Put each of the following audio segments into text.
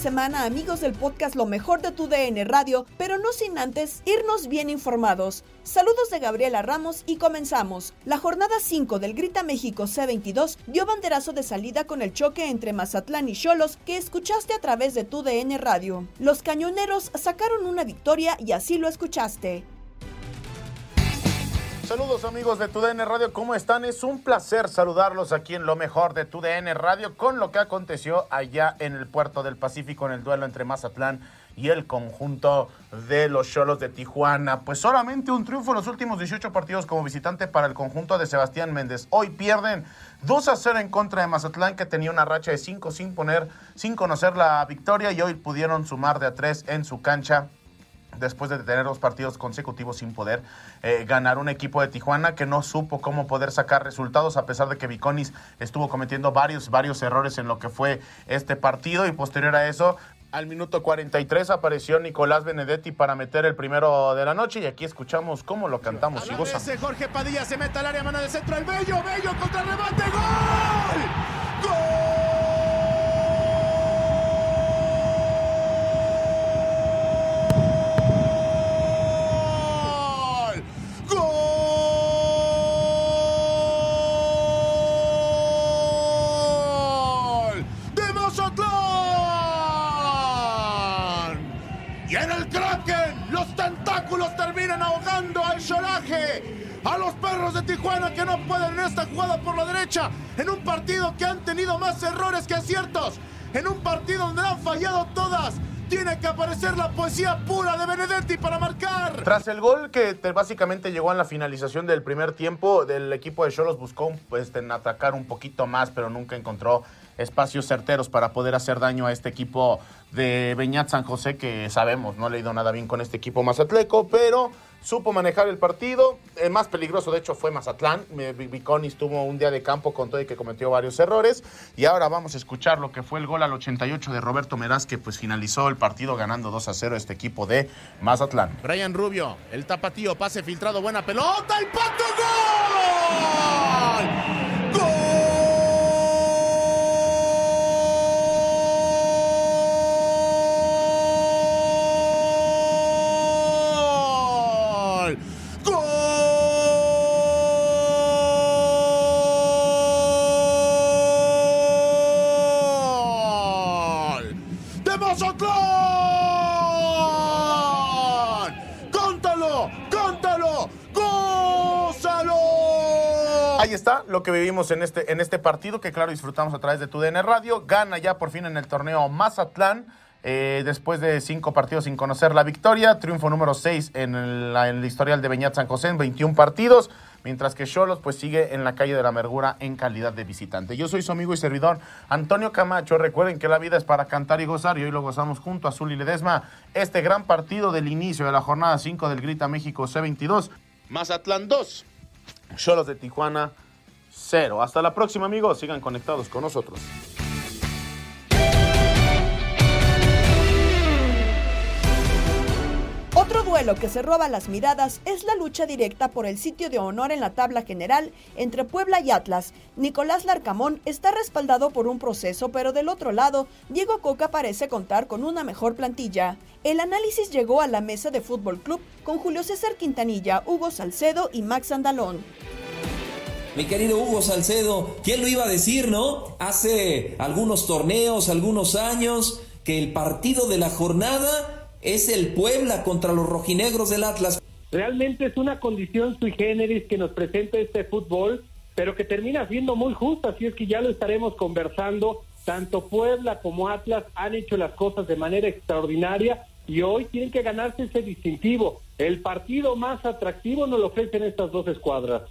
Semana, amigos del podcast Lo mejor de tu DN Radio, pero no sin antes irnos bien informados. Saludos de Gabriela Ramos y comenzamos. La jornada 5 del Grita México C22 dio banderazo de salida con el choque entre Mazatlán y Cholos que escuchaste a través de tu DN Radio. Los cañoneros sacaron una victoria y así lo escuchaste. Saludos amigos de TUDN Radio, ¿cómo están? Es un placer saludarlos aquí en lo mejor de TUDN Radio con lo que aconteció allá en el puerto del Pacífico en el duelo entre Mazatlán y el conjunto de los Cholos de Tijuana. Pues solamente un triunfo en los últimos 18 partidos como visitante para el conjunto de Sebastián Méndez. Hoy pierden 2 a 0 en contra de Mazatlán que tenía una racha de 5 sin poner, sin conocer la victoria y hoy pudieron sumar de a 3 en su cancha después de tener dos partidos consecutivos sin poder eh, ganar un equipo de Tijuana que no supo cómo poder sacar resultados a pesar de que Viconis estuvo cometiendo varios, varios errores en lo que fue este partido y posterior a eso al minuto 43 apareció Nicolás Benedetti para meter el primero de la noche y aquí escuchamos cómo lo cantamos y. Ese Jorge Padilla se mete al área, mano de centro, el Bello, Bello contra el remate, ¡gol! ¡Gol! Terminan ahogando al Choraje. A los perros de Tijuana que no pueden en esta jugada por la derecha. En un partido que han tenido más errores que aciertos. En un partido donde han fallado todas. Tiene que aparecer la poesía pura de Benedetti para marcar. Tras el gol que te- básicamente llegó en la finalización del primer tiempo, del equipo de Cholos buscó pues, en atacar un poquito más, pero nunca encontró espacios certeros para poder hacer daño a este equipo de Beñat San José, que sabemos, no le ha ido nada bien con este equipo mazatleco, pero supo manejar el partido. El más peligroso, de hecho, fue Mazatlán. Viconis tuvo un día de campo con todo y que cometió varios errores. Y ahora vamos a escuchar lo que fue el gol al 88 de Roberto Meraz, que pues finalizó el partido ganando 2 a 0 este equipo de Mazatlán. Brian Rubio, el tapatío, pase filtrado, buena pelota, impacto, gol. Que vivimos en este, en este partido, que claro, disfrutamos a través de tu DN Radio. Gana ya por fin en el torneo Mazatlán. Eh, después de cinco partidos sin conocer la victoria, triunfo número 6 en en el historial de Beñat San José en 21 partidos, mientras que Cholos pues sigue en la calle de la amargura en calidad de visitante. Yo soy su amigo y servidor Antonio Camacho. Recuerden que la vida es para cantar y gozar y hoy lo gozamos junto a Azul y Ledesma. Este gran partido del inicio de la jornada 5 del Grita México C22. Mazatlán 2, Cholos de Tijuana 0. Hasta la próxima amigos, sigan conectados con nosotros. Otro duelo que se roba las miradas es la lucha directa por el sitio de honor en la tabla general entre Puebla y Atlas. Nicolás Larcamón está respaldado por un proceso, pero del otro lado, Diego Coca parece contar con una mejor plantilla. El análisis llegó a la mesa de Fútbol Club con Julio César Quintanilla, Hugo Salcedo y Max Andalón. Mi querido Hugo Salcedo, ¿quién lo iba a decir, no? Hace algunos torneos, algunos años, que el partido de la jornada es el Puebla contra los rojinegros del Atlas. Realmente es una condición sui generis que nos presenta este fútbol, pero que termina siendo muy justa, así es que ya lo estaremos conversando. Tanto Puebla como Atlas han hecho las cosas de manera extraordinaria y hoy tienen que ganarse ese distintivo. El partido más atractivo nos lo ofrecen estas dos escuadras.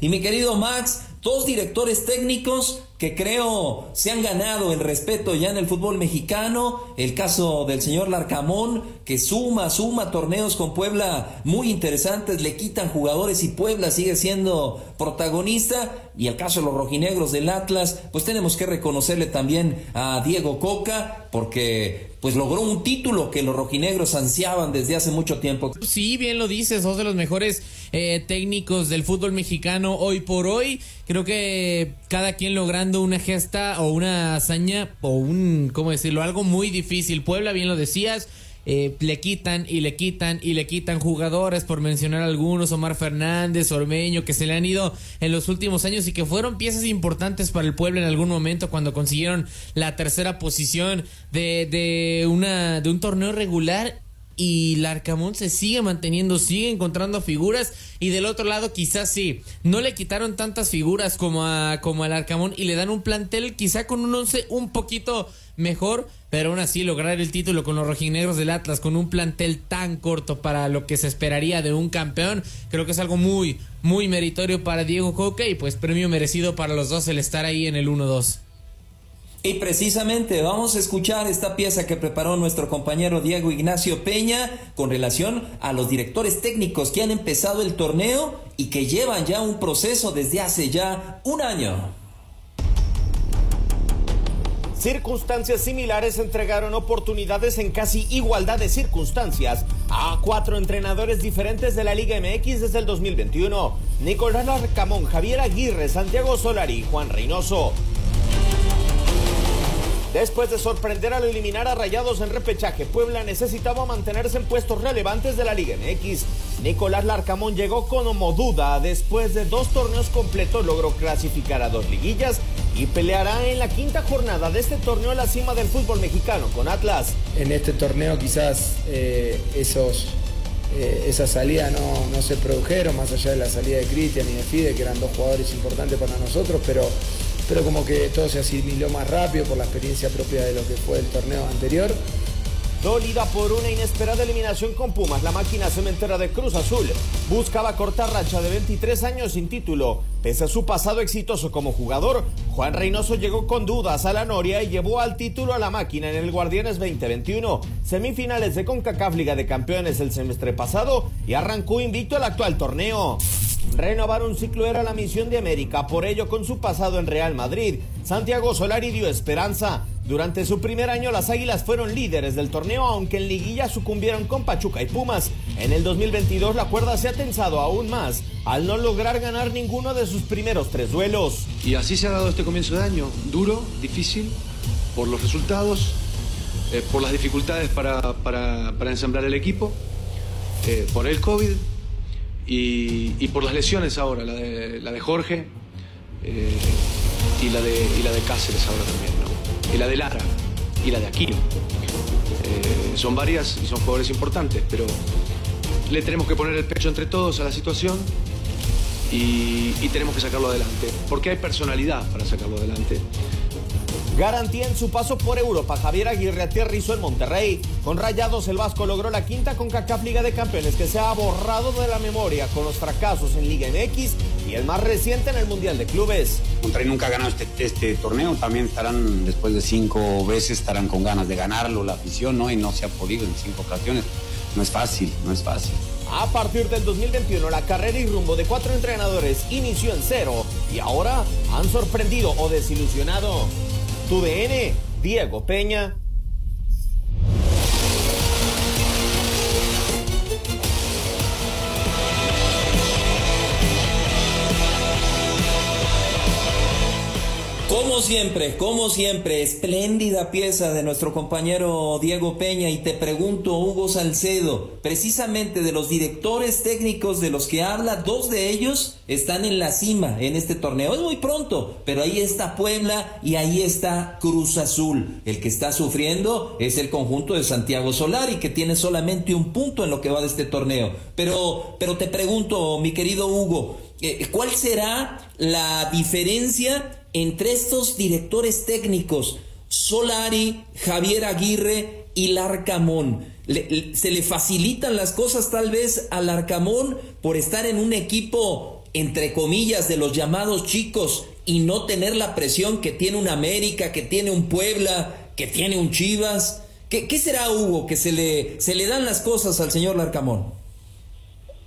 Y mi querido Max, dos directores técnicos que creo se han ganado el respeto ya en el fútbol mexicano. El caso del señor Larcamón, que suma, suma torneos con Puebla muy interesantes, le quitan jugadores y Puebla sigue siendo protagonista. Y el caso de los rojinegros del Atlas, pues tenemos que reconocerle también a Diego Coca, porque pues logró un título que los rojinegros ansiaban desde hace mucho tiempo. Sí, bien lo dices, dos de los mejores eh, técnicos del fútbol mexicano hoy por hoy. Creo que cada quien logrando una gesta o una hazaña o un, ¿cómo decirlo? Algo muy difícil. Puebla, bien lo decías. Eh, le quitan y le quitan y le quitan jugadores, por mencionar algunos, Omar Fernández, Ormeño, que se le han ido en los últimos años y que fueron piezas importantes para el pueblo en algún momento cuando consiguieron la tercera posición de, de, una, de un torneo regular y Larcamón se sigue manteniendo, sigue encontrando figuras y del otro lado quizás sí, no le quitaron tantas figuras como a como al Arcamón y le dan un plantel quizá con un once un poquito mejor, pero aún así lograr el título con los rojinegros del Atlas con un plantel tan corto para lo que se esperaría de un campeón, creo que es algo muy muy meritorio para Diego Coque y pues premio merecido para los dos el estar ahí en el 1-2. Y precisamente vamos a escuchar esta pieza que preparó nuestro compañero Diego Ignacio Peña con relación a los directores técnicos que han empezado el torneo y que llevan ya un proceso desde hace ya un año. Circunstancias similares entregaron oportunidades en casi igualdad de circunstancias a cuatro entrenadores diferentes de la Liga MX desde el 2021. Nicolás Arcamón, Javier Aguirre, Santiago Solari y Juan Reynoso. Después de sorprender al eliminar a Rayados en repechaje, Puebla necesitaba mantenerse en puestos relevantes de la Liga MX. Nicolás Larcamón llegó como duda después de dos torneos completos, logró clasificar a dos liguillas y peleará en la quinta jornada de este torneo a la cima del fútbol mexicano con Atlas. En este torneo quizás eh, esos, eh, esas salidas no, no, se produjeron, más allá de la salida de Cristian y de Fide, que eran dos jugadores importantes para nosotros, pero pero como que todo se asimiló más rápido por la experiencia propia de lo que fue el torneo anterior. Dolida por una inesperada eliminación con Pumas, la máquina cementera de Cruz Azul buscaba cortar racha de 23 años sin título. Pese a su pasado exitoso como jugador, Juan Reynoso llegó con dudas a la Noria y llevó al título a la máquina en el Guardianes 2021, semifinales de CONCACAF Liga de Campeones el semestre pasado y arrancó invicto el actual torneo. Renovar un ciclo era la misión de América, por ello con su pasado en Real Madrid, Santiago Solari dio esperanza. Durante su primer año las Águilas fueron líderes del torneo, aunque en liguilla sucumbieron con Pachuca y Pumas. En el 2022 la cuerda se ha tensado aún más al no lograr ganar ninguno de sus primeros tres duelos. Y así se ha dado este comienzo de año, duro, difícil, por los resultados, eh, por las dificultades para, para, ensamblar el equipo, eh, por el COVID y, por las lesiones ahora, la de, la de Jorge eh, y, la de, y la de Cáceres ahora también, ¿no? y la de Lara y la de Aquino. Eh, son varias y son jugadores importantes, pero le tenemos que poner el pecho entre todos a la situación y, y tenemos que sacarlo adelante, porque hay personalidad para sacarlo adelante. Garantía en su paso por Europa. Javier Aguirre aterrizó en Monterrey. Con Rayados, el Vasco logró la quinta con CACAF Liga de Campeones que se ha borrado de la memoria con los fracasos en Liga MX y el más reciente en el Mundial de Clubes. Monterrey nunca ha ganado este, este torneo. También estarán, después de cinco veces, estarán con ganas de ganarlo la afición, ¿no? Y no se ha podido en cinco ocasiones. No es fácil, no es fácil. A partir del 2021, la carrera y rumbo de cuatro entrenadores inició en cero y ahora han sorprendido o desilusionado. Tu DN, Diego Peña. Como siempre, como siempre, espléndida pieza de nuestro compañero Diego Peña y te pregunto, Hugo Salcedo, precisamente de los directores técnicos de los que habla, dos de ellos están en la cima en este torneo. Es muy pronto, pero ahí está Puebla y ahí está Cruz Azul. El que está sufriendo es el conjunto de Santiago Solari, que tiene solamente un punto en lo que va de este torneo. Pero, pero te pregunto, mi querido Hugo, eh, ¿cuál será la diferencia entre estos directores técnicos, Solari, Javier Aguirre y Larcamón. se le facilitan las cosas tal vez a Larcamón por estar en un equipo, entre comillas, de los llamados chicos y no tener la presión que tiene un América, que tiene un Puebla, que tiene un Chivas. ¿Qué, qué será, Hugo, que se le, se le dan las cosas al señor Larcamón?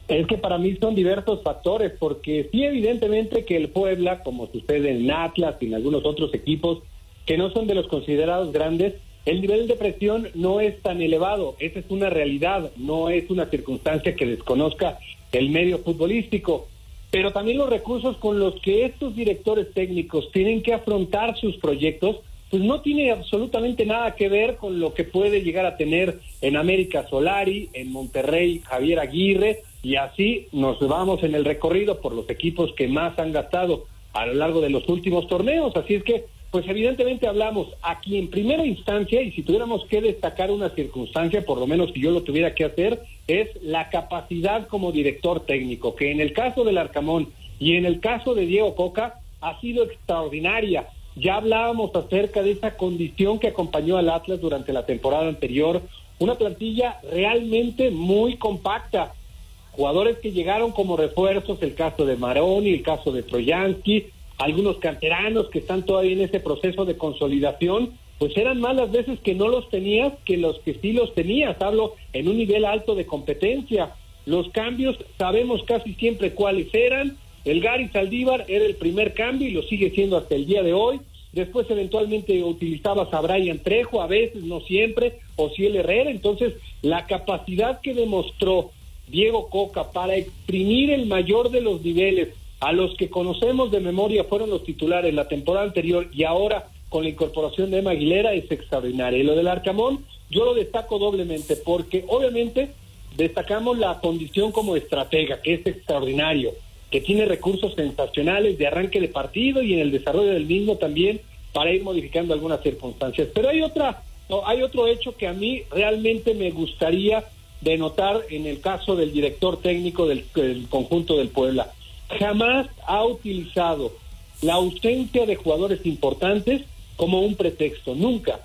Es que para mí son diversos factores, porque sí, evidentemente que el Puebla, como sucede en Atlas y en algunos otros equipos que no son de los considerados grandes, el nivel de presión no es tan elevado. Esa es una realidad, no es una circunstancia que desconozca el medio futbolístico. Pero también los recursos con los que estos directores técnicos tienen que afrontar sus proyectos, pues no tiene absolutamente nada que ver con lo que puede llegar a tener en América Solari, en Monterrey Javier Aguirre, y así nos vamos en el recorrido por los equipos que más han gastado a lo largo de los últimos torneos. Así es que, pues evidentemente hablamos aquí en primera instancia, y si tuviéramos que destacar una circunstancia, por lo menos si yo lo tuviera que hacer, es la capacidad como director técnico, que en el caso del Arcamón y en el caso de Diego Coca ha sido extraordinaria. Ya hablábamos acerca de esa condición que acompañó al Atlas durante la temporada anterior, una plantilla realmente muy compacta jugadores que llegaron como refuerzos, el caso de Maroni, el caso de Troyansky, algunos canteranos que están todavía en ese proceso de consolidación, pues eran más las veces que no los tenías que los que sí los tenías. Hablo en un nivel alto de competencia. Los cambios sabemos casi siempre cuáles eran. El Gary Saldívar era el primer cambio y lo sigue siendo hasta el día de hoy. Después eventualmente utilizabas a Brian Trejo, a veces, no siempre, o el Herrera. Entonces, la capacidad que demostró Diego Coca para exprimir el mayor de los niveles a los que conocemos de memoria fueron los titulares la temporada anterior y ahora con la incorporación de Emma Aguilera es extraordinario. Y lo del Arcamón yo lo destaco doblemente porque obviamente destacamos la condición como estratega, que es extraordinario, que tiene recursos sensacionales de arranque de partido y en el desarrollo del mismo también para ir modificando algunas circunstancias. Pero hay otra, hay otro hecho que a mí realmente me gustaría de notar en el caso del director técnico del, conjunto del Puebla. Jamás ha utilizado la ausencia de jugadores importantes como un pretexto, nunca.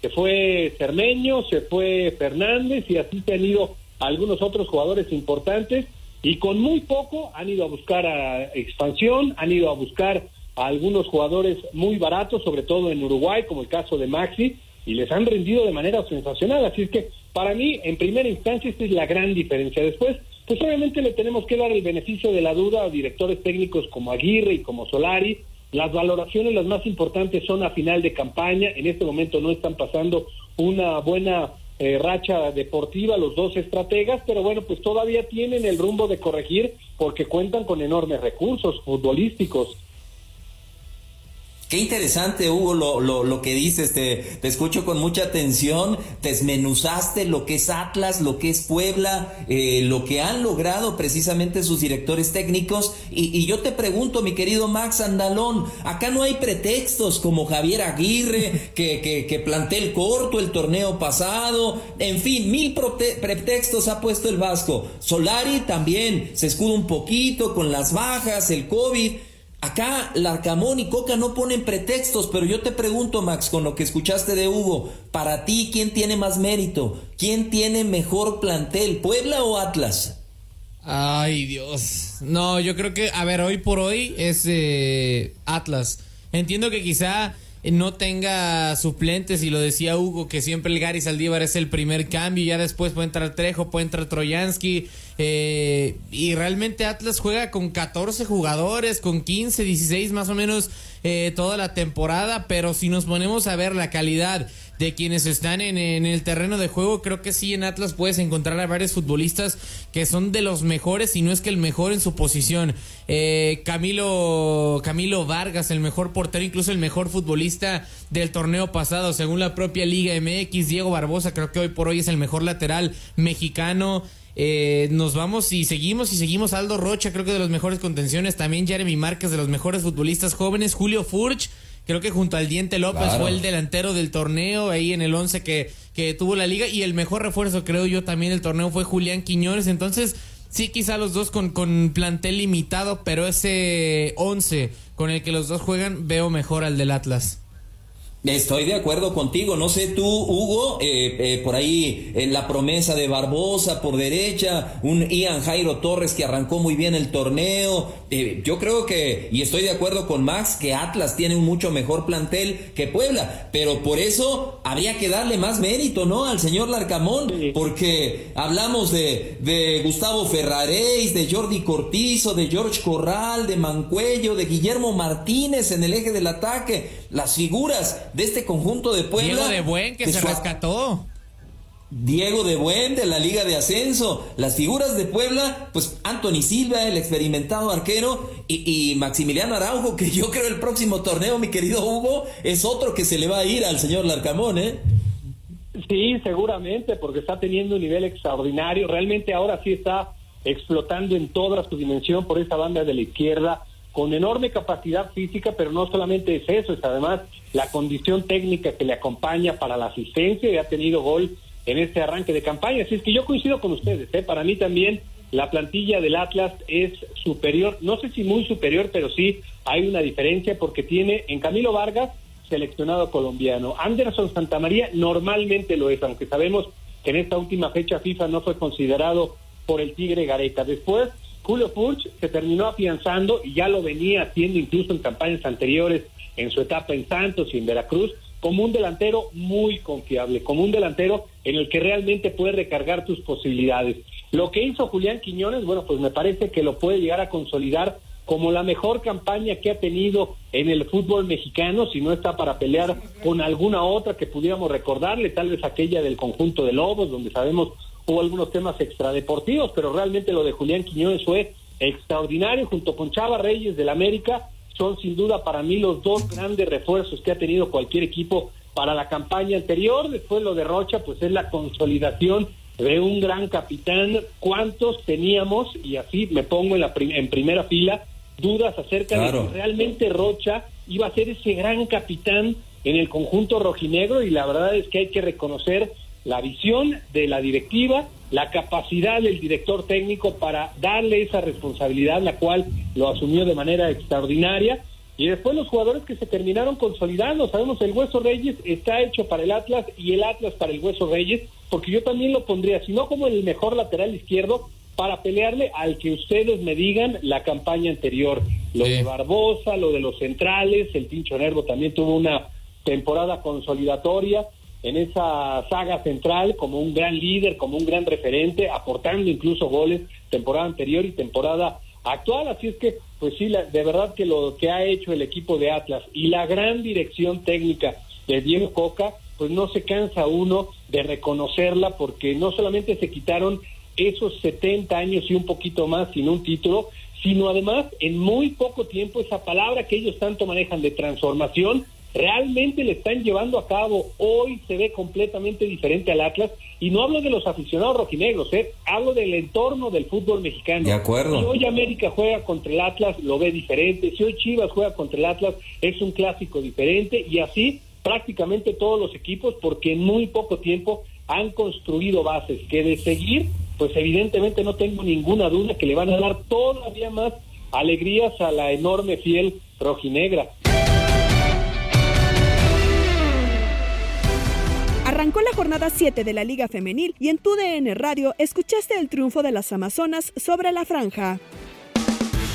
Se fue Cermeño, se fue Fernández y así se han ido algunos otros jugadores importantes y con muy poco han ido a buscar a expansión, han ido a buscar a algunos jugadores muy baratos, sobre todo en Uruguay, como el caso de Maxi, y les han rendido de manera sensacional. Así es que para mí, en primera instancia, esta es la gran diferencia. Después, pues obviamente le tenemos que dar el beneficio de la duda a directores técnicos como Aguirre y como Solari. Las valoraciones las más importantes son a final de campaña. En este momento no están pasando una buena eh, racha deportiva los dos estrategas, pero bueno, pues todavía tienen el rumbo de corregir porque cuentan con enormes recursos futbolísticos Qué interesante, Hugo, lo, lo, lo que dices. Te, te, escucho con mucha atención. Desmenuzaste lo que es Atlas, lo que es Puebla, eh, lo que han logrado precisamente sus directores técnicos. Y, y, yo te pregunto, mi querido Max Andalón, acá no hay pretextos como Javier Aguirre, que, que, que planté el corto el torneo pasado. En fin, mil pretextos ha puesto el Vasco. Solari también se escuda un poquito con las bajas, el COVID. Acá Larcamón y Coca no ponen pretextos, pero yo te pregunto, Max, con lo que escuchaste de Hugo, para ti, ¿quién tiene más mérito? ¿Quién tiene mejor plantel, Puebla o Atlas? Ay, Dios. No, yo creo que, a ver, hoy por hoy es eh, Atlas. Entiendo que quizá no tenga suplentes y lo decía Hugo que siempre el Gary Saldívar es el primer cambio y ya después puede entrar Trejo, puede entrar Troyansky eh, y realmente Atlas juega con 14 jugadores, con 15, 16 más o menos eh, toda la temporada, pero si nos ponemos a ver la calidad de quienes están en, el terreno de juego, creo que sí en Atlas puedes encontrar a varios futbolistas que son de los mejores, y no es que el mejor en su posición. Eh, Camilo, Camilo Vargas, el mejor portero, incluso el mejor futbolista del torneo pasado, según la propia Liga MX. Diego Barbosa, creo que hoy por hoy es el mejor lateral mexicano. Eh, nos vamos y seguimos y seguimos. Aldo Rocha, creo que de los mejores contenciones. También Jeremy Márquez, de los mejores futbolistas jóvenes. Julio Furch, creo que junto al Diente López fue el delantero del torneo, ahí en el 11 que, que tuvo la liga. Y el mejor refuerzo, creo yo, también del torneo fue Julián Quiñones. Entonces, sí, quizá los dos con, con plantel limitado, pero ese 11 con el que los dos juegan, veo mejor al del Atlas. Estoy de acuerdo contigo. No sé tú, Hugo, eh, eh, por ahí en la promesa de Barbosa por derecha, un Ian Jairo Torres que arrancó muy bien el torneo. Eh, yo creo que, y estoy de acuerdo con Max, que Atlas tiene un mucho mejor plantel que Puebla, pero por eso habría que darle más mérito, ¿no? Al señor Larcamón, porque hablamos de, de Gustavo Ferraréis, de Jordi Cortizo, de George Corral, de Mancuello, de Guillermo Martínez en el eje del ataque. Las figuras de este conjunto de Puebla. Diego de Buen que se rescató. Diego de Buen de la Liga de Ascenso. Las figuras de Puebla, pues Anthony Silva, el experimentado arquero, y, Maximiliano Araujo, que yo creo el próximo torneo, mi querido Hugo, es otro que se le va a ir al señor Larcamón, ¿eh? Sí, seguramente, porque está teniendo un nivel extraordinario. Realmente ahora sí está explotando en toda su dimensión por esa banda de la izquierda con enorme capacidad física, pero no solamente es eso, es además la condición técnica que le acompaña para la asistencia y ha tenido gol en este arranque de campaña. Así es que yo coincido con ustedes, ¿eh? para mí también la plantilla del Atlas es superior, no sé si muy superior, pero sí hay una diferencia porque tiene en Camilo Vargas seleccionado colombiano. Anderson Santamaría normalmente lo es, aunque sabemos que en esta última fecha FIFA no fue considerado por el Tigre Gareca. Después Julio Furch se terminó afianzando y ya lo venía haciendo incluso en campañas anteriores en su etapa en Santos y en Veracruz como un delantero muy confiable, como un delantero en el que realmente puede recargar tus posibilidades. Lo que hizo Julián Quiñones, bueno, pues me parece que lo puede llegar a consolidar como la mejor campaña que ha tenido en el fútbol mexicano, si no está para pelear con alguna otra que pudiéramos recordarle, tal vez aquella del conjunto de Lobos, donde sabemos hubo algunos temas extradeportivos, pero realmente lo de Julián Quiñones fue extraordinario, junto con Chava Reyes del América, son sin duda para mí los dos grandes refuerzos que ha tenido cualquier equipo para la campaña anterior. Después lo de Rocha, pues es la consolidación de un gran capitán. ¿Cuántos teníamos? Y así me pongo en, la en primera fila dudas acerca de si realmente Rocha iba a ser ese gran capitán en el conjunto rojinegro y la verdad es que hay que reconocer la visión de la directiva, la capacidad del director técnico para darle esa responsabilidad, la cual lo asumió de manera extraordinaria. Y después los jugadores que se terminaron consolidando, sabemos el Hueso Reyes está hecho para el Atlas y el Atlas para el Hueso Reyes, porque yo también lo pondría, si no como el mejor lateral izquierdo, para pelearle al que ustedes me digan la campaña anterior. Lo de Barbosa, lo de los centrales, el Pincho Nervo también tuvo una temporada consolidatoria en esa saga central como un gran líder, como un gran referente, aportando incluso goles temporada anterior y temporada actual. Así es que, pues sí, de verdad que lo que ha hecho el equipo de Atlas y la gran dirección técnica de Diego Coca, pues no se cansa uno de reconocerla porque no solamente se quitaron esos 70 años y un poquito más sin un título, sino además en muy poco tiempo esa palabra que ellos tanto manejan de transformación realmente le están llevando a cabo. Hoy se ve completamente diferente al Atlas y no hablo de los aficionados rojinegros, ¿eh? hablo del entorno del fútbol mexicano. De acuerdo. Si hoy América juega contra el Atlas, lo ve diferente. Si hoy Chivas juega contra el Atlas, es un clásico diferente y así prácticamente todos los equipos porque en muy poco tiempo han construido bases que de seguir, pues evidentemente no tengo ninguna duda que le van a dar todavía más alegrías a la enorme fiel rojinegra. Arrancó la jornada 7 de la Liga Femenil y en tu DN Radio escuchaste el triunfo de las Amazonas sobre la franja.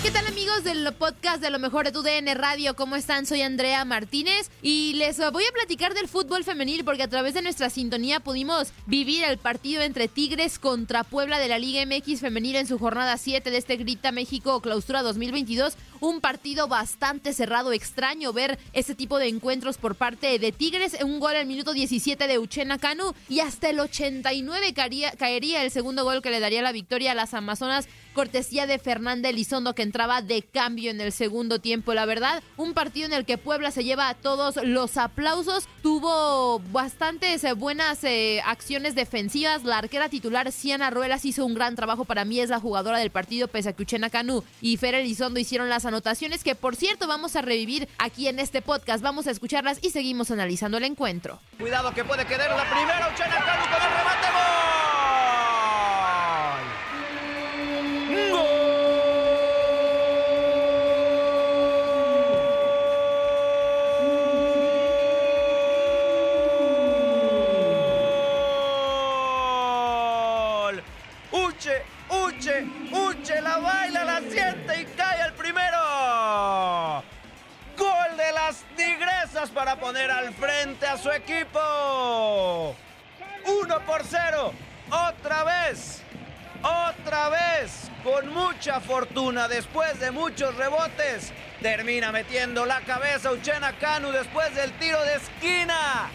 ¿Qué tal amigos del podcast de lo mejor de tu DN Radio? ¿Cómo están? Soy Andrea Martínez y les voy a platicar del fútbol femenil porque a través de nuestra sintonía pudimos vivir el partido entre Tigres contra Puebla de la Liga MX femenil en su jornada 7 de este Grita México Clausura 2022. Un partido bastante cerrado, extraño ver ese tipo de encuentros por parte de Tigres. Un gol al minuto 17 de Uchena Canu y hasta el 89 caería, caería el segundo gol que le daría la victoria a las Amazonas cortesía de Fernanda Elizondo que entraba de cambio en el segundo tiempo. La verdad, un partido en el que Puebla se lleva a todos los aplausos. Tuvo bastantes eh, buenas eh, acciones defensivas. La arquera titular, Siana Ruelas, hizo un gran trabajo. Para mí es la jugadora del partido, pese a que Uchena Canú y Fer Elizondo hicieron las anotaciones que, por cierto, vamos a revivir aquí en este podcast. Vamos a escucharlas y seguimos analizando el encuentro. Cuidado que puede quedar la primera. Uchena Canú con el remate. ¡Gol! La baila, la siente y cae al primero. Gol de las tigresas para poner al frente a su equipo. Uno por cero, otra vez, otra vez, con mucha fortuna, después de muchos rebotes, termina metiendo la cabeza Uchena Canu después del tiro de esquina.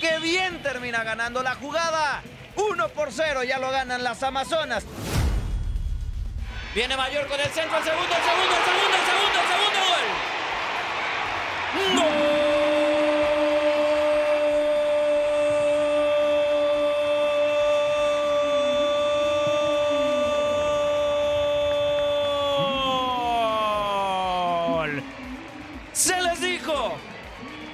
¡Qué bien termina ganando la jugada! 1 por 0, ya lo ganan las Amazonas. Viene Mayor con el centro, el segundo, el segundo, el segundo, el segundo, el segundo gol. ¡Gol! Se les dijo,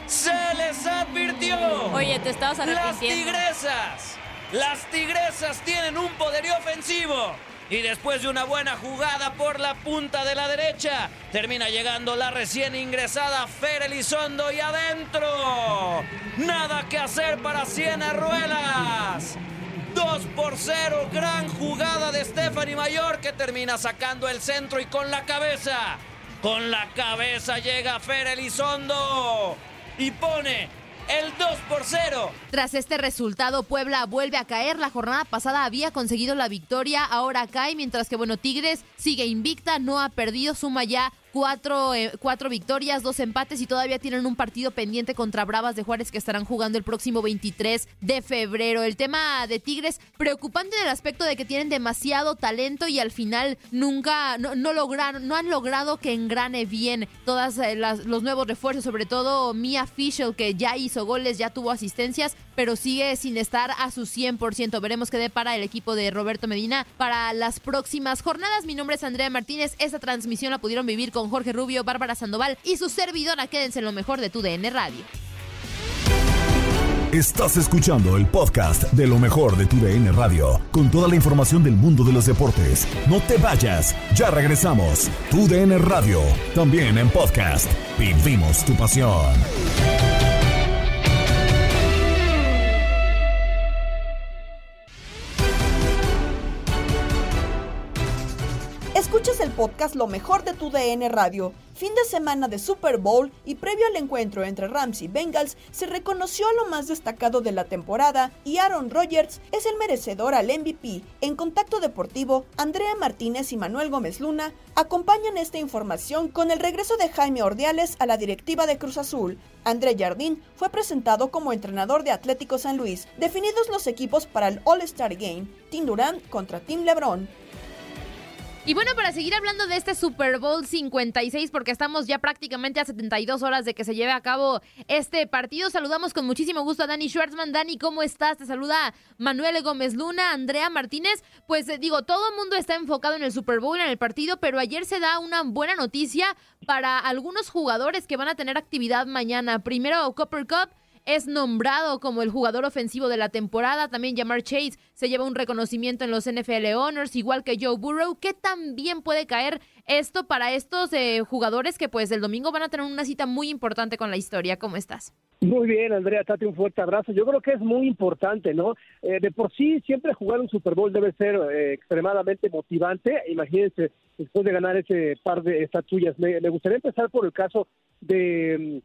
se les advirtió. Oye, te estabas Las arrepintiendo. tigresas, las tigresas tienen un poderío ofensivo. Y después de una buena jugada por la punta de la derecha, termina llegando la recién ingresada Fer Elizondo y adentro. Nada que hacer para Siena Ruelas. 2 por 0, gran jugada de Stephanie Mayor que termina sacando el centro y con la cabeza. Con la cabeza llega Fer Elizondo y pone el 2 por 0. Tras este resultado, Puebla vuelve a caer. La jornada pasada había conseguido la victoria, ahora cae, mientras que, bueno, Tigres sigue invicta, no ha perdido, suma ya cuatro, eh, cuatro victorias, dos empates y todavía tienen un partido pendiente contra Bravas de Juárez que estarán jugando el próximo 23 de febrero. El tema de Tigres, preocupante en el aspecto de que tienen demasiado talento y al final nunca, no, no no han logrado que engrane bien todas eh, las- los nuevos refuerzos, sobre todo Mia Fischel, que ya hizo goles, ya tuvo asistencias, pero sigue sin estar a su 100%. Veremos qué depara el equipo de Roberto Medina para las próximas jornadas. Mi nombre es Andrea Martínez. Esta transmisión la pudieron vivir con Jorge Rubio, Bárbara Sandoval y su servidora. Quédense en lo mejor de tu DN Radio. Estás escuchando el podcast de lo mejor de tu DN Radio, con toda la información del mundo de los deportes. No te vayas, ya regresamos. Tu DN Radio, también en podcast. Vivimos tu pasión. Escuchas el podcast Lo mejor de tu DN Radio. Fin de semana de Super Bowl y previo al encuentro entre Rams y Bengals, se reconoció lo más destacado de la temporada y Aaron Rodgers es el merecedor al MVP. En Contacto Deportivo, Andrea Martínez y Manuel Gómez Luna acompañan esta información con el regreso de Jaime Ordiales a la directiva de Cruz Azul. André Jardín fue presentado como entrenador de Atlético San Luis. Definidos los equipos para el All-Star Game, Team Durant contra Team LeBron. Y bueno, para seguir hablando de este Super Bowl 56, porque estamos ya prácticamente a 72 horas de que se lleve a cabo este partido, saludamos con muchísimo gusto a Dani Schwartzman. Dani, ¿cómo estás? Te saluda Manuel Gómez Luna, Andrea Martínez. Pues eh, digo, todo el mundo está enfocado en el Super Bowl, en el partido, pero ayer se da una buena noticia para algunos jugadores que van a tener actividad mañana. Primero, Copper Cup es nombrado como el jugador ofensivo de la temporada. También Jamar Chase se lleva un reconocimiento en los NFL Honors, igual que Joe Burrow. ¿Qué también puede caer esto para estos eh, jugadores que pues el domingo van a tener una cita muy importante con la historia? ¿Cómo estás? Muy bien, Andrea, date un fuerte abrazo. Yo creo que es muy importante, ¿no? Eh, de por sí, siempre jugar un Super Bowl debe ser eh, extremadamente motivante. Imagínense, después de ganar ese par de estatuillas. Me, me gustaría empezar por el caso de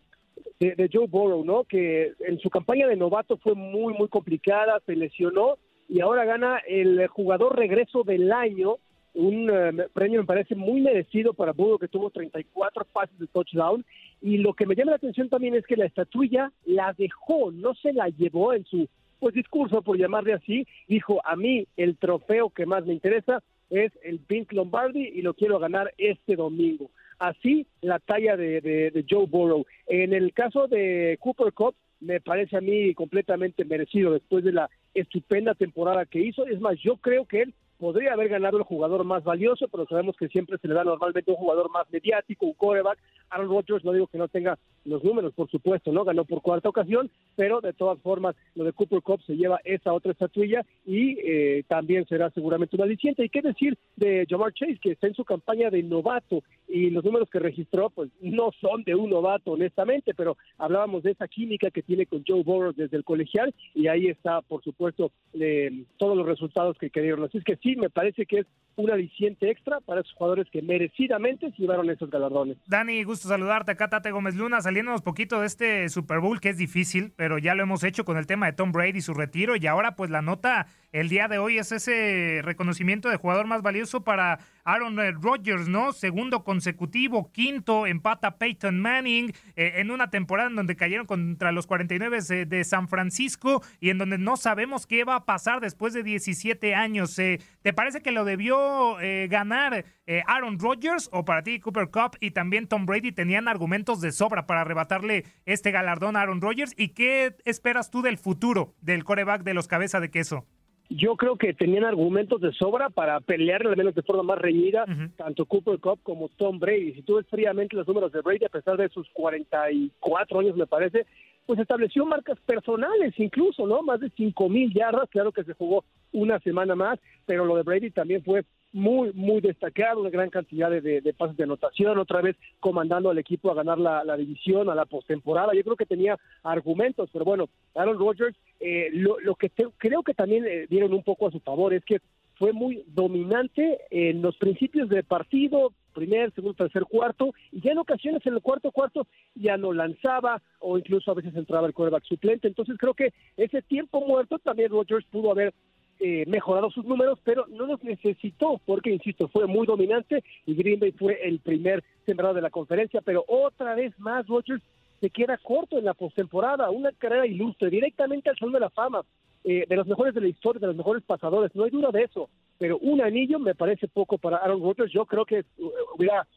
de, Joe Burrow, ¿no? Que en su campaña de novato fue muy, muy complicada, se lesionó y ahora gana el jugador regreso del año, un eh, premio me parece muy merecido para Burrow que tuvo 34 pases de touchdown. Y lo que me llama la atención también es que la estatuilla la dejó, no se la llevó en su pues discurso por llamarle así, dijo a mí el trofeo que más me interesa es el Pink Lombardi y lo quiero ganar este domingo así la talla de, Joe Burrow. En el caso de Cooper Cup, me parece a mí completamente merecido después de la estupenda temporada que hizo. Es más, yo creo que él podría haber ganado el jugador más valioso, pero sabemos que siempre se le da normalmente un jugador más mediático, un coreback. Aaron Rodgers, no digo que no tenga los números, por supuesto, ¿no? Ganó por cuarta ocasión, pero de todas formas, lo de Cooper Cup se lleva esa otra estatuilla y eh, también será seguramente una aliciente. ¿Y qué decir de Jamar Chase, que está en su campaña de novato y los números que registró, pues no son de un novato, honestamente, pero hablábamos de esa química que tiene con Joe Burrow desde el colegial y ahí está, por supuesto, eh, todos los resultados que querían. Así es que sí, me parece que es un aliciente extra para esos jugadores que merecidamente se llevaron esos galardones. Dani, gusto saludarte. Acá Tate Gómez Luna, saliéndonos poquito de este Super Bowl que es difícil, pero ya lo hemos hecho con el tema de Tom Brady y su retiro. Y ahora, pues la nota el día de hoy es ese reconocimiento de jugador más valioso para Aaron eh, Rodgers, ¿no? Segundo consecutivo, quinto, empata Peyton Manning eh, en una temporada en donde cayeron contra los 49 de, San Francisco y en donde no sabemos qué va a pasar después de 17 años. Eh, ¿Te parece que lo debió ganar Aaron Rodgers o para ti Cooper Cup y también Tom Brady tenían argumentos de sobra para arrebatarle este galardón a Aaron Rodgers? ¿Y qué esperas tú del futuro del coreback de los cabeza de queso? Yo creo que tenían argumentos de sobra para pelear al menos de forma más reñida tanto Cooper Cup como Tom Brady. Si tú ves fríamente los números de Brady, a pesar de sus 44 años, me parece, pues estableció marcas personales incluso, ¿no? Más de 5 mil yardas, claro que se jugó una semana más, pero lo de Brady también fue muy, muy destacado, una gran cantidad de, pases de anotación, otra vez comandando al equipo a ganar la, división, a la postemporada. Yo creo que tenía argumentos, pero bueno, Aaron Rodgers, eh, lo, que creo que también eh, un poco a su favor es que fue muy dominante en los principios de partido, primer, segundo, tercer, cuarto, y ya en ocasiones en el cuarto cuarto ya no lanzaba o incluso a veces entraba el quarterback suplente. Entonces creo que ese tiempo muerto también Rodgers pudo haber eh, mejorado sus números, pero no los necesitó porque, insisto, fue muy dominante y Green Bay fue el primer sembrado de la conferencia, pero otra vez más Rodgers se queda corto en la postemporada, una carrera ilustre, directamente al Salón de la Fama, eh, de los mejores de la historia, de los mejores pasadores, no hay duda de eso, pero un anillo me parece poco para Aaron Rodgers, yo creo que uh, hubiera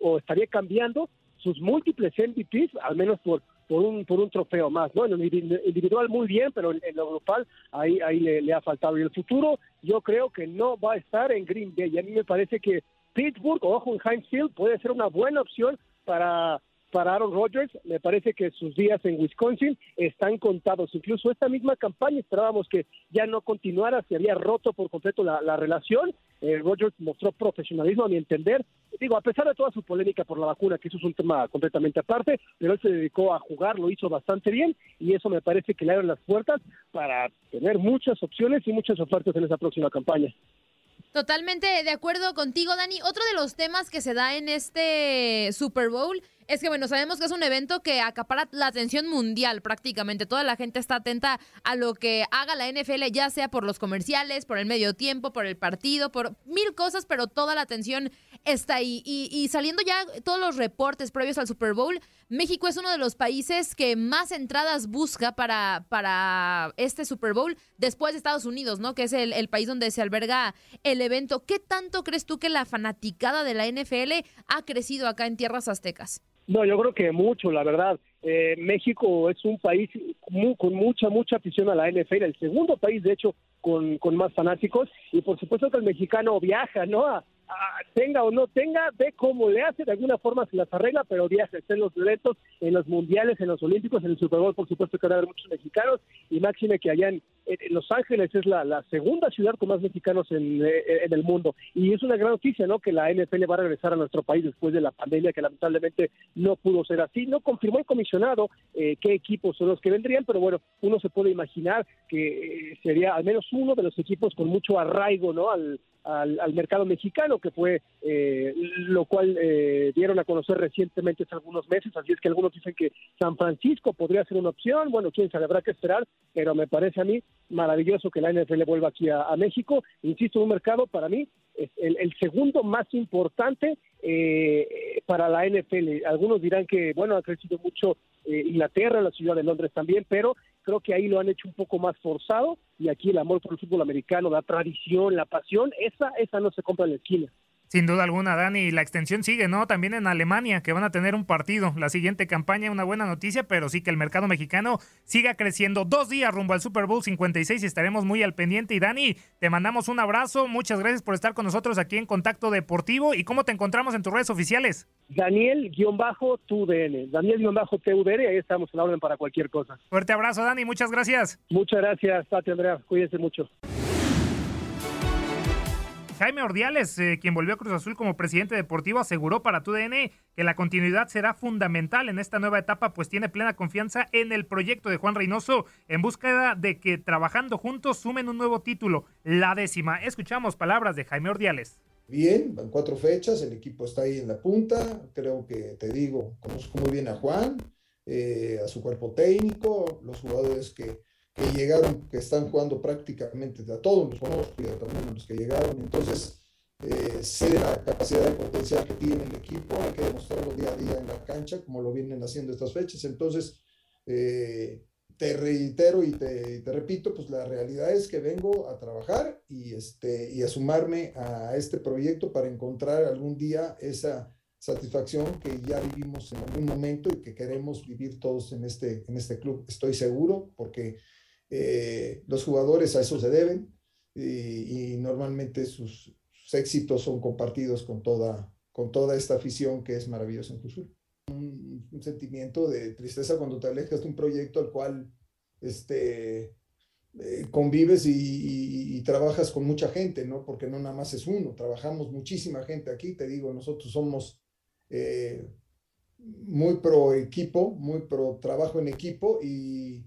o estaría cambiando sus múltiples MVPs, al menos por por un por un trofeo más, ¿no? En lo individual muy bien, pero en, lo grupal ahí ahí le, ha faltado. Y el futuro yo creo que no va a estar en Green Bay. Y a mí me parece que Pittsburgh o en Heinz Field puede ser una buena opción para para Aaron Rodgers. Me parece que sus días en Wisconsin están contados. Incluso esta misma campaña esperábamos que ya no continuara, se había roto por completo la, relación. Eh, Rodgers mostró profesionalismo, a mi entender. Digo, a pesar de toda su polémica por la vacuna, que eso es un tema completamente aparte, pero él se dedicó a jugar, lo hizo bastante bien y eso me parece que le abre las puertas para tener muchas opciones y muchas ofertas en esa próxima campaña. Totalmente de acuerdo contigo, Dani. Otro de los temas que se da en este Super Bowl Es que bueno, sabemos que es un evento que acapara la atención mundial prácticamente. Toda la gente está atenta a lo que haga la NFL, ya sea por los comerciales, por el medio tiempo, por el partido, por mil cosas, pero toda la atención está ahí. Y, saliendo ya todos los reportes previos al Super Bowl, México es uno de los países que más entradas busca para, para este Super Bowl después de Estados Unidos, ¿no? Que es el país donde se alberga el evento. ¿Qué tanto crees tú que la fanaticada de la NFL ha crecido acá en tierras aztecas? No, yo creo que mucho, la verdad. Eh, México es un país con mucha, mucha afición a la NFL, el segundo país, de hecho, con, con más fanáticos. Y por supuesto que el mexicano viaja, ¿no? A- a- tenga o no tenga, ve cómo le hace, de alguna forma se las arregla, pero viaja, está en los eventos, en los mundiales, en los olímpicos, en el Super Bowl, por supuesto que van a haber muchos mexicanos. Y máxime que allá en Los Ángeles es la, la segunda ciudad con más mexicanos en, eh, el mundo. Y es una gran noticia, ¿no? Que la NFL va a regresar a nuestro país después de la pandemia, que lamentablemente no pudo ser así. No confirmó el comisionado eh, qué equipos son los que vendrían, pero bueno, uno se puede imaginar que eh, sería al menos uno de los equipos con mucho arraigo, ¿no? Al, al, al mercado mexicano, que fue eh, lo cual eh, dieron a conocer recientemente hace algunos meses. Así es que algunos dicen que San Francisco podría ser una opción. Bueno, quién sabe, habrá que esperar, pero me parece a mí maravilloso que la NFL vuelva aquí a, México. Insisto, un mercado para mí es el, el segundo más importante eh, para la NFL. Algunos dirán que, bueno, ha crecido mucho eh, Inglaterra, la ciudad de Londres también, pero creo que ahí lo han hecho un poco más forzado y aquí el amor por el fútbol americano, la tradición, la pasión, esa, esa no se compra en la esquina. Sin duda alguna, Dani, la extensión sigue, ¿no? También en Alemania, que van a tener un partido. La siguiente campaña, una buena noticia, pero sí que el mercado mexicano siga creciendo. Dos días rumbo al Super Bowl 56 y estaremos muy al pendiente. Y Dani, te mandamos un abrazo. Muchas gracias por estar con nosotros aquí en Contacto Deportivo. ¿Y cómo te encontramos en tus redes oficiales? Daniel-TUDN, Daniel-TUDN, ahí estamos en la orden para cualquier cosa. Fuerte abrazo, Dani, muchas gracias. Muchas gracias, Tati Andrea, cuídense mucho. Jaime Ordiales, eh, quien volvió a Cruz Azul como presidente deportivo, aseguró para TUDN que la continuidad será fundamental en esta nueva etapa, pues tiene plena confianza en el proyecto de Juan Reynoso en búsqueda de que trabajando juntos sumen un nuevo título, la décima. Escuchamos palabras de Jaime Ordiales. Bien, van cuatro fechas, el equipo está ahí en la punta, creo que te digo, conozco muy bien a Juan, eh, a su cuerpo técnico, los jugadores que, que llegaron, que están jugando prácticamente, a todos los conozco y también a los que llegaron, entonces eh, sé la capacidad de potencial que tiene el equipo, hay que demostrarlo día a día en la cancha, como lo vienen haciendo estas fechas, entonces eh, te reitero y te, y te repito, pues la realidad es que vengo a trabajar y, este, y a sumarme a este proyecto para encontrar algún día esa satisfacción que ya vivimos en algún momento y que queremos vivir todos en este, en este club. Estoy seguro porque eh, los jugadores a eso se deben y, normalmente sus, éxitos son compartidos con toda, con toda esta afición que es maravillosa en Cruz un, sentimiento de tristeza cuando te alejas de un proyecto al cual este, eh, convives y, trabajas con mucha gente, ¿no? Porque no nada más es uno, trabajamos muchísima gente aquí, te digo, nosotros somos eh, muy pro equipo, muy pro trabajo en equipo y,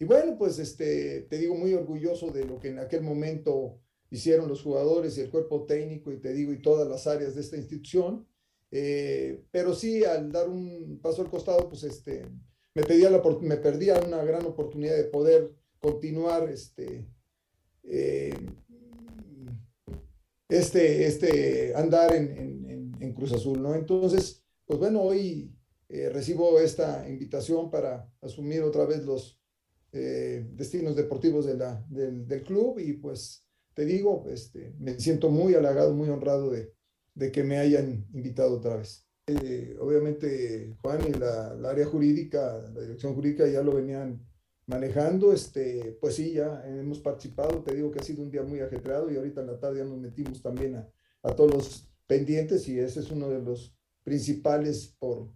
y, bueno, pues este, te digo, muy orgulloso de lo que en aquel momento hicieron los jugadores y el cuerpo técnico y te digo, y todas las áreas de esta institución. Eh, pero sí, al dar un paso al costado, pues este, me, pedía la, me perdía una gran oportunidad de poder continuar este, eh, este, este andar en, en, en, Cruz Azul, ¿no? Entonces, pues bueno, hoy eh, recibo esta invitación para asumir otra vez los eh, destinos deportivos de la, del, del, club y pues te digo, este, me siento muy halagado, muy honrado de, de que me hayan invitado otra vez. Eh, obviamente Juan y la, la, área jurídica, la dirección jurídica ya lo venían manejando, este, pues sí, ya hemos participado, te digo que ha sido un día muy ajetreado y ahorita en la tarde ya nos metimos también a, a todos los pendientes y ese es uno de los principales por,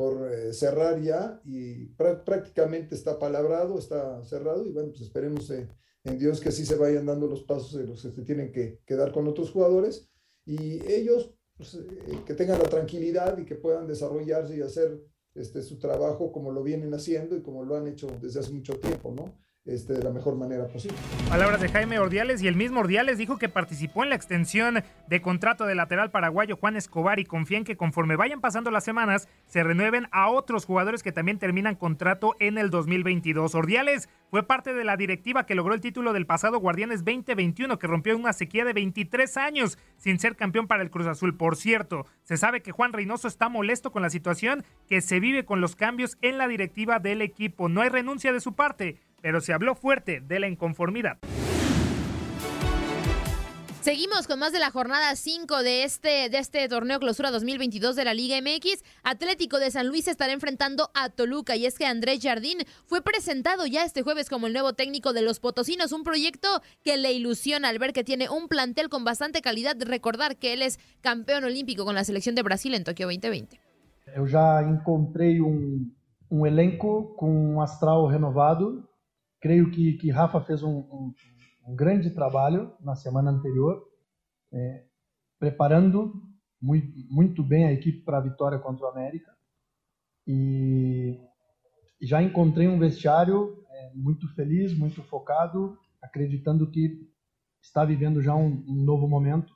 por eh, cerrar ya y pr prácticamente está palabrado, está cerrado y bueno, pues esperemos en Dios que así se vayan dando los pasos de los que se tienen que, que dar con otros jugadores y ellos pues, eh, que tengan la tranquilidad y que puedan desarrollarse y hacer este, su trabajo como lo vienen haciendo y como lo han hecho desde hace mucho tiempo, ¿no? Este, de la mejor manera posible. Palabras de Jaime Ordiales y el mismo Ordiales dijo que participó en la extensión de contrato del lateral paraguayo Juan Escobar y confía en que conforme vayan pasando las semanas se renueven a otros jugadores que también terminan contrato en el 2022. Ordiales fue parte de la directiva que logró el título del pasado Guardianes 2021 que rompió una sequía de 23 años sin ser campeón para el Cruz Azul. Por cierto, se sabe que Juan Reynoso está molesto con la situación que se vive con los cambios en la directiva del equipo. No hay renuncia de su parte pero se habló fuerte de la inconformidad. Seguimos con más de la jornada 5 de este, de este torneo clausura 2022 de la Liga MX. Atlético de San Luis estará enfrentando a Toluca y es que Andrés Jardín fue presentado ya este jueves como el nuevo técnico de los Potosinos, un proyecto que le ilusiona al ver que tiene un plantel con bastante calidad. Recordar que él es campeón olímpico con la selección de Brasil en Tokio 2020. Yo ya encontré un, un elenco con un astral renovado Creio que, que Rafa fez um, um, um grande trabalho na semana anterior, é, preparando muito, muito bem a equipe para a vitória contra o América. E já encontrei um vestiário é, muito feliz, muito focado, acreditando que está vivendo já um, um novo momento.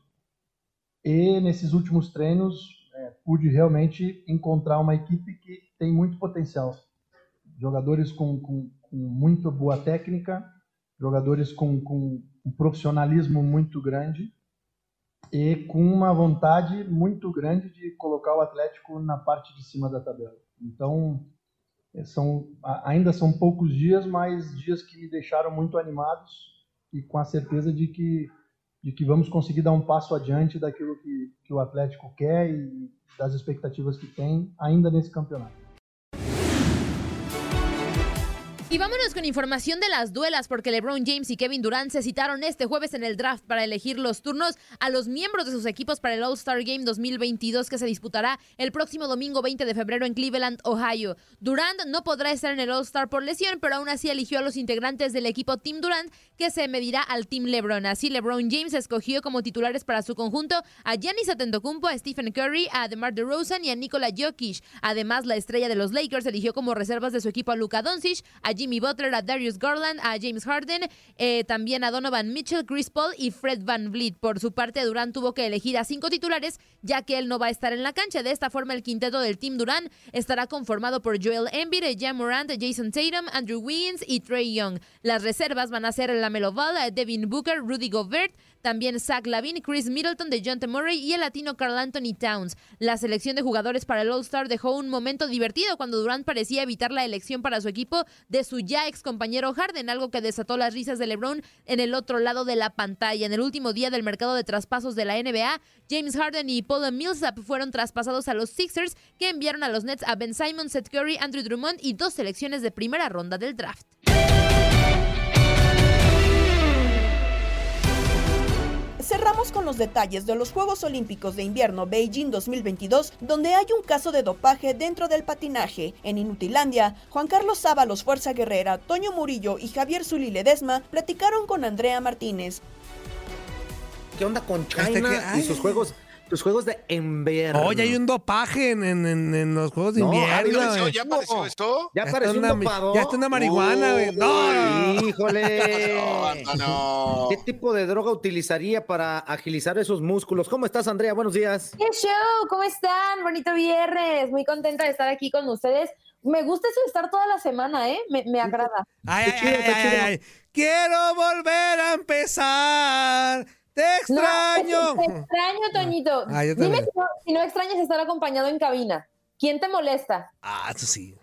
E nesses últimos treinos é, pude realmente encontrar uma equipe que tem muito potencial. Jogadores com, com, com muito boa técnica, jogadores com, com um profissionalismo muito grande e com uma vontade muito grande de colocar o Atlético na parte de cima da tabela. Então, é, são, ainda são poucos dias, mas dias que me deixaram muito animados e com a certeza de que, de que vamos conseguir dar um passo adiante daquilo que, que o Atlético quer e das expectativas que tem ainda nesse campeonato. Y vámonos con información de las duelas, porque LeBron James y Kevin Durant se citaron este jueves en el draft para elegir los turnos a los miembros de sus equipos para el All-Star Game 2022 que se disputará el próximo domingo 20 de febrero en Cleveland, Ohio. Durant no podrá estar en el All-Star por lesión, pero aún así eligió a los integrantes del equipo Team Durant que se medirá al Team LeBron. Así, LeBron James escogió como titulares para su conjunto a Giannis Antetokounmpo, a Stephen Curry, a DeMar DeRozan y a Nikola Jokic. Además, la estrella de los Lakers eligió como reservas de su equipo a Luka Doncic, a Jimmy Butler, a Darius Garland, a James Harden, eh, también a Donovan Mitchell, Chris Paul y Fred Van Vliet. Por su parte, Durant tuvo que elegir a cinco titulares, ya que él no va a estar en la cancha. De esta forma, el quinteto del Team Durant estará conformado por Joel Embiid, Jan Morant, Jason Tatum, Andrew Wiggins y Trey Young. Las reservas van a ser la Ball, Devin Booker, Rudy Gobert, también Zach Lavin, Chris Middleton de John Murray y el latino Carl Anthony Towns. La selección de jugadores para el All-Star dejó un momento divertido cuando Durant parecía evitar la elección para su equipo de su ya ex compañero Harden, algo que desató las risas de LeBron en el otro lado de la pantalla. En el último día del mercado de traspasos de la NBA, James Harden y Paul Millsap fueron traspasados a los Sixers, que enviaron a los Nets a Ben Simon, Seth Curry, Andrew Drummond y dos selecciones de primera ronda del draft. Cerramos con los detalles de los Juegos Olímpicos de Invierno Beijing 2022, donde hay un caso de dopaje dentro del patinaje. En Inutilandia, Juan Carlos Sábalos Fuerza Guerrera, Toño Murillo y Javier Zuli Ledesma platicaron con Andrea Martínez. ¿Qué onda con China y sus juegos? Tus juegos de invierno. Oye, hay un dopaje en, en, en los juegos de invierno. ¿Ya apareció esto? ¿Ya apareció un dopado? Ya está una marihuana, güey. No, híjole. No, no. ¿Qué tipo de droga utilizaría para agilizar esos músculos? ¿Cómo estás, Andrea? Buenos días. ¡Qué show! ¿Cómo están? Bonito viernes. Muy contenta de estar aquí con ustedes. Me gusta eso de estar toda la semana, ¿eh? Me, me agrada. Ay, ay, ay, ay, Quiero volver a empezar. ¡Te extraño! te extraño, Toñito. Ah, yo Dime si no, si no extrañas estar acompañado en cabina. ¿Quién te molesta? Ah, eso sí.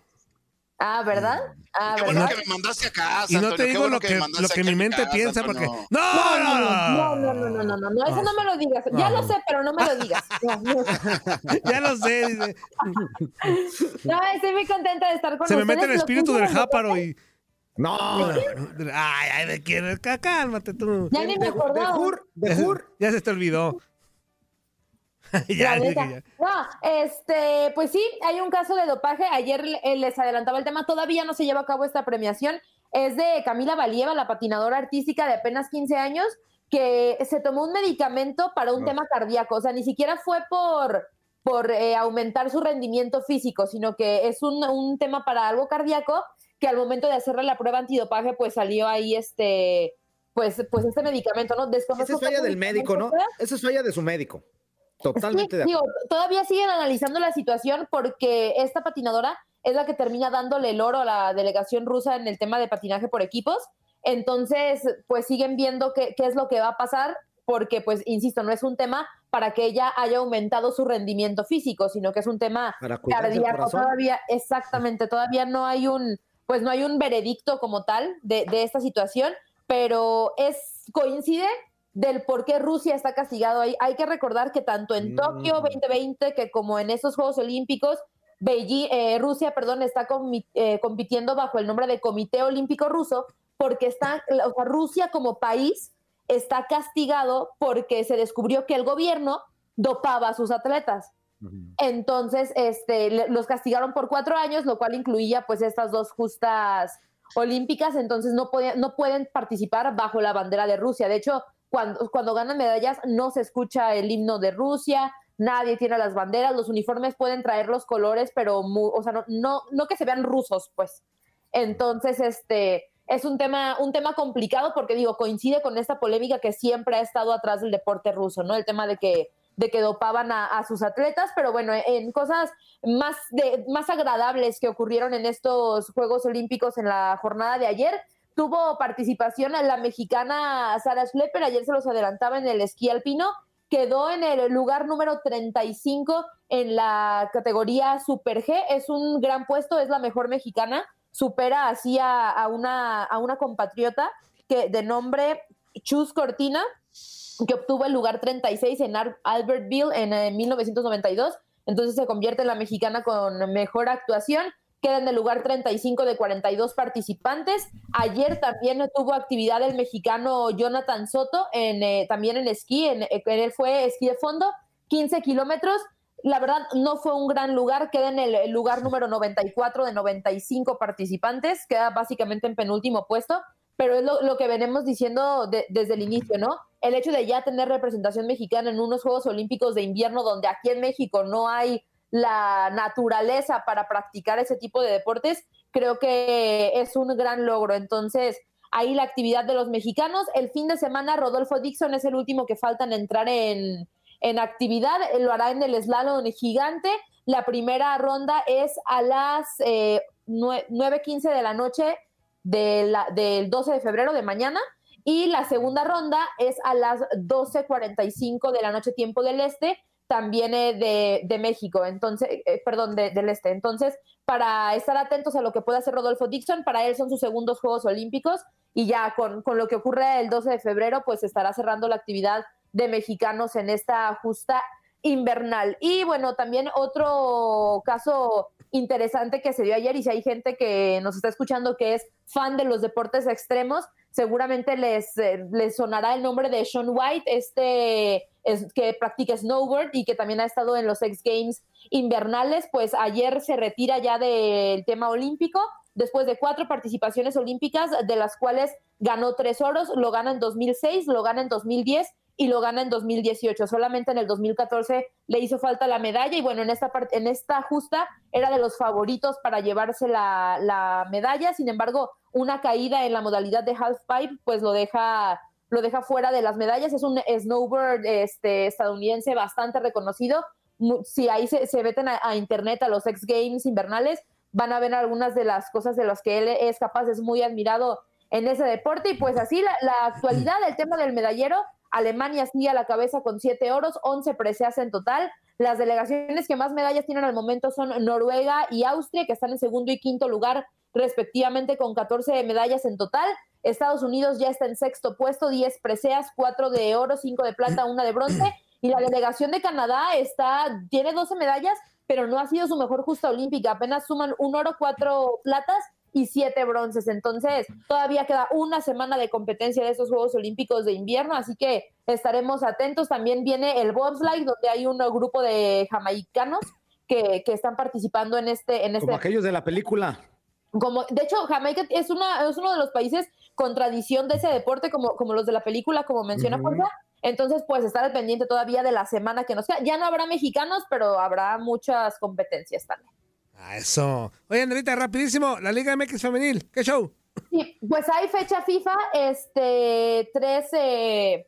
Ah, ¿verdad? Ah, Qué ¿verdad? bueno que me mandaste a casa. Y no Antonio, te digo bueno lo que, me lo que mi mente casa, piensa, Antonio. porque. No, ¡No, no, no! no, no, no, no, no, no, no, eso no me lo digas. Ya No. lo sé, pero no me lo digas. No, no. ya lo sé, dice. No, estoy muy contenta de estar con Se me ustedes. mete el espíritu del jáparo y. No. Ay, ay, ¿de quién? Cá- Cálmate tú. Ya ni me acordaba. Ya se- Ya se te olvidó. ya, neta. ya. No, este, pues sí, hay un caso de dopaje. Ayer eh, les adelantaba el tema, todavía no se lleva a cabo esta premiación. Es de Camila Valieva, la patinadora artística de apenas 15 años, que se tomó un medicamento para un tema cardíaco. O sea, ni siquiera fue por, por eh, aumentar su rendimiento físico, sino que es un, un tema para algo cardíaco que al momento de hacerle la prueba antidopaje, pues salió ahí este, pues, pues este medicamento, ¿no? Esa es falla del médico, ¿no? Esa es falla de su médico. Totalmente de acuerdo. todavía siguen analizando la situación porque esta patinadora es la que termina dándole el oro a la delegación rusa en el tema de patinaje por equipos. Entonces, pues siguen viendo qué, qué es lo que va a pasar porque, pues, insisto, no es un tema para que ella haya aumentado su rendimiento físico, sino que es un tema cardíaco todavía, exactamente, todavía no hay un, pues no hay un veredicto como tal de, de esta situación, pero es, coincide del por qué Rusia está castigado ahí. Hay que recordar que tanto en Tokio 2020 mm. que como en esos Juegos Olímpicos, Beijing, eh, Rusia, perdón, está eh, compitiendo bajo el nombre de Comité Olímpico Ruso, porque está, o sea, Rusia como país está castigado porque se descubrió que el gobierno dopaba a sus atletas. Entonces, este, los castigaron por cuatro años, lo cual incluía pues estas dos justas olímpicas, entonces no, no pueden participar bajo la bandera de Rusia. De hecho, cuando, cuando ganan medallas no se escucha el himno de Rusia, nadie tiene las banderas, los uniformes pueden traer los colores, pero, o sea, no, no, no que se vean rusos, pues. Entonces, este, es un tema, un tema complicado porque digo, coincide con esta polémica que siempre ha estado atrás del deporte ruso, ¿no? El tema de que, de que dopaban a, sus atletas, pero bueno, en cosas más, más agradables que ocurrieron en estos Juegos Olímpicos en la jornada de ayer, tuvo participación la mexicana Sara Schlepper, ayer se los adelantaba en el esquí alpino, quedó en el lugar número 35 en la categoría Super G, es un gran puesto, es la mejor mexicana, supera así a, una, a una compatriota que de nombre Chus Cortina, que obtuvo el lugar 36 en Albertville en, en 1992. Entonces se convierte en la mexicana con mejor actuación. Queda en el lugar 35 de 42 participantes. Ayer también tuvo actividad el mexicano Jonathan Soto, en, eh, también en esquí. En, en, él fue esquí de fondo, 15 kilómetros la verdad no fue un gran lugar, queda en el lugar número 94 de 95 participantes, queda básicamente en penúltimo puesto, pero es lo, que venimos diciendo desde el inicio, ¿no? El hecho de ya tener representación mexicana en unos Juegos Olímpicos de invierno donde aquí en México no hay la naturaleza para practicar ese tipo de deportes, creo que es un gran logro. Entonces, ahí la actividad de los mexicanos. El fin de semana, Rodolfo Dixon es el último que falta en entrar en, en actividad. Lo hará en el slalom gigante. La primera ronda es a las eh, 9.15 de la noche de la, del 12 de febrero de mañana. Y la segunda ronda es a las 12.45 de la noche tiempo del este, también de, de México, entonces, eh, perdón, del este. Entonces, para estar atentos a lo que puede hacer Rodolfo Dixon, para él son sus segundos Juegos Olímpicos y ya con, con lo que ocurre el 12 de febrero, pues estará cerrando la actividad de mexicanos en esta justa invernal. Y bueno, también otro caso interesante que se dio ayer y si hay gente que nos está escuchando que es fan de los deportes extremos, seguramente les, eh, les sonará el nombre de Sean White, este es, que practica snowboard y que también ha estado en los X Games invernales, pues ayer se retira ya del tema olímpico después de cuatro participaciones olímpicas, de las cuales ganó tres oros, lo gana en 2006, lo gana en 2010 y lo gana en 2018. Solamente en el 2014 le hizo falta la medalla y bueno, en esta, parte, en esta justa era de los favoritos para llevarse la, la medalla. Sin embargo, una caída en la modalidad de half pipe pues lo deja lo deja fuera de las medallas. Es un snowboard este, estadounidense bastante reconocido. Si ahí se, se meten a, internet a los X Games invernales, van a ver algunas de las cosas de las que él es capaz, es muy admirado en ese deporte. Y pues así la, la actualidad, el tema del medallero, Alemania sigue a la cabeza con siete oros, 11 preseas en total. Las delegaciones que más medallas tienen al momento son Noruega y Austria, que están en segundo y quinto lugar respectivamente con 14 medallas en total. Estados Unidos ya está en sexto puesto, 10 preseas, 4 de oro, 5 de plata, 1 de bronce. Y la delegación de Canadá está, tiene 12 medallas, pero no ha sido su mejor justa olímpica. Apenas suman un oro, 4 platas y siete bronces. Entonces, todavía queda una semana de competencia de esos Juegos Olímpicos de invierno, así que estaremos atentos. También viene el bobsleigh, donde hay un grupo de jamaicanos que, que están participando en este, en este. Como aquellos de la película. Como, de hecho, Jamaica es, una, es uno de los países con tradición de ese deporte, como, como los de la película, como menciona uh Entonces, pues estar al pendiente todavía de la semana que nos queda. Ya no habrá mexicanos, pero habrá muchas competencias también. Eso. Oye, Andrita, rapidísimo, la Liga MX Femenil, ¿qué show? Sí, pues hay fecha FIFA, este, 13.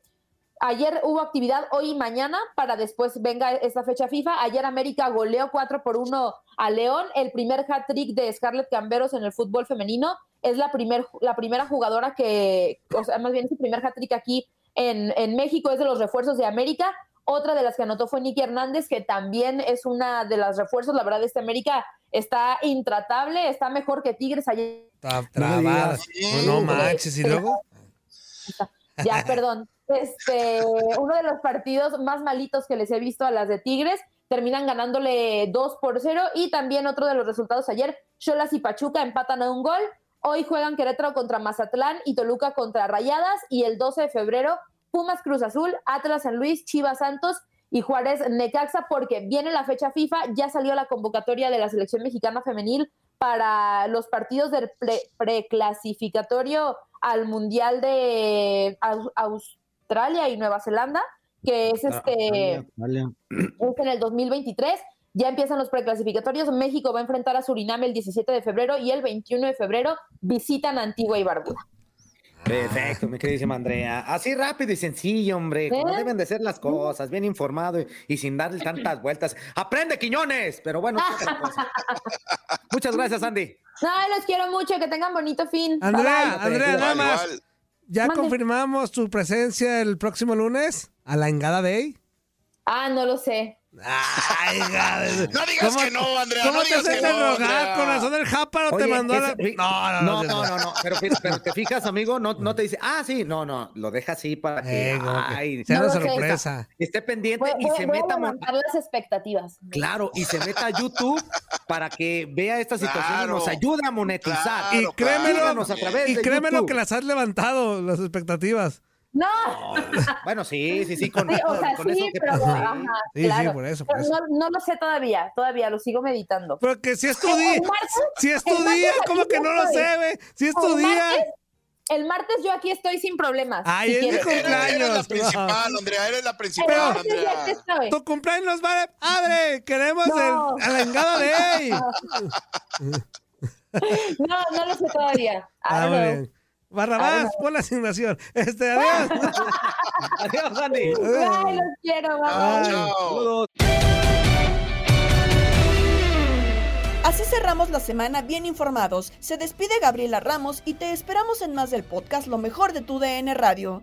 Ayer hubo actividad hoy y mañana para después venga esta fecha FIFA. Ayer América goleó 4 por 1 a León. El primer hat-trick de Scarlett Camberos en el fútbol femenino. Es la, primer, la primera jugadora que, o sea, más bien es el primer hat-trick aquí en, en México, es de los refuerzos de América. Otra de las que anotó fue Nicky Hernández, que también es una de las refuerzos. La verdad, este América está intratable, está mejor que Tigres ayer. Está trabada. No, no manches, ¿y luego? Ya, perdón. Este, uno de los partidos más malitos que les he visto a las de Tigres, terminan ganándole 2 por 0 y también otro de los resultados ayer, Cholas y Pachuca empatan a un gol. Hoy juegan Querétaro contra Mazatlán y Toluca contra Rayadas y el 12 de febrero Pumas Cruz Azul, Atlas San Luis, Chivas Santos y Juárez Necaxa porque viene la fecha FIFA, ya salió la convocatoria de la selección mexicana femenil para los partidos del preclasificatorio al Mundial de Australia y Nueva Zelanda, que es este es en el 2023. Ya empiezan los preclasificatorios. México va a enfrentar a Surinam el 17 de febrero y el 21 de febrero visitan Antigua y Barbuda. Perfecto, mi queridísima Andrea. Así rápido y sencillo, hombre. Como ¿Eh? deben de ser las cosas, bien informado y, y sin darle tantas vueltas. ¡Aprende, Quiñones! Pero bueno, muchas gracias, Andy. No, los quiero mucho, que tengan bonito fin. Andrea, Bye, bye. Andrea, nada más. ¿Ya Mande. confirmamos tu presencia el próximo lunes a la Engada Day? Ah, no lo sé. Ay, No digas que no, Andrea, ¿Cómo no te digas que no. Con razón el Jáparo te Oye, mandó a la... ese- No, no, no, no. no, no, no, Pero, pero te fijas, amigo, no, no te dice, ah, sí, no, no, lo deja así para que, Eh, que ay, sea una No sorpresa. esté pendiente Voy, y voy- se voy a meta, mo- levantar las expectativas. claro, y se meta a YouTube para que vea esta situación y Claro. nos ayude a monetizar. Y créemelo, a través y de créemelo YouTube. que las has levantado, las expectativas. No, Bueno, sí, sí, sí, con, sí, o sea, con eso sí, que pero pasó. ajá, Sí, sí, claro. por eso, por Pero eso. No, no lo sé todavía, todavía lo sigo meditando. Porque si es tu día, si es tu día, ¿cómo que no lo estoy. sé, güey? Si es tu El día. martes- El martes yo aquí estoy sin problemas. Ay, si es mi quieres. cumpleaños. Eres la no. principal, Andrea, eres la principal, Andrea. estoy. Tu cumpleaños vale. ¡Abre! Queremos No. el, a la Engada Day. No, no lo sé todavía. Ah, Barrabás, pon la asignación. Este, adiós. Adiós, Andy. Ay, los quiero, bye, bye. Chao. Así cerramos la semana bien informados. Se despide Gabriela Ramos y te esperamos en más del podcast Lo mejor de tu DN Radio.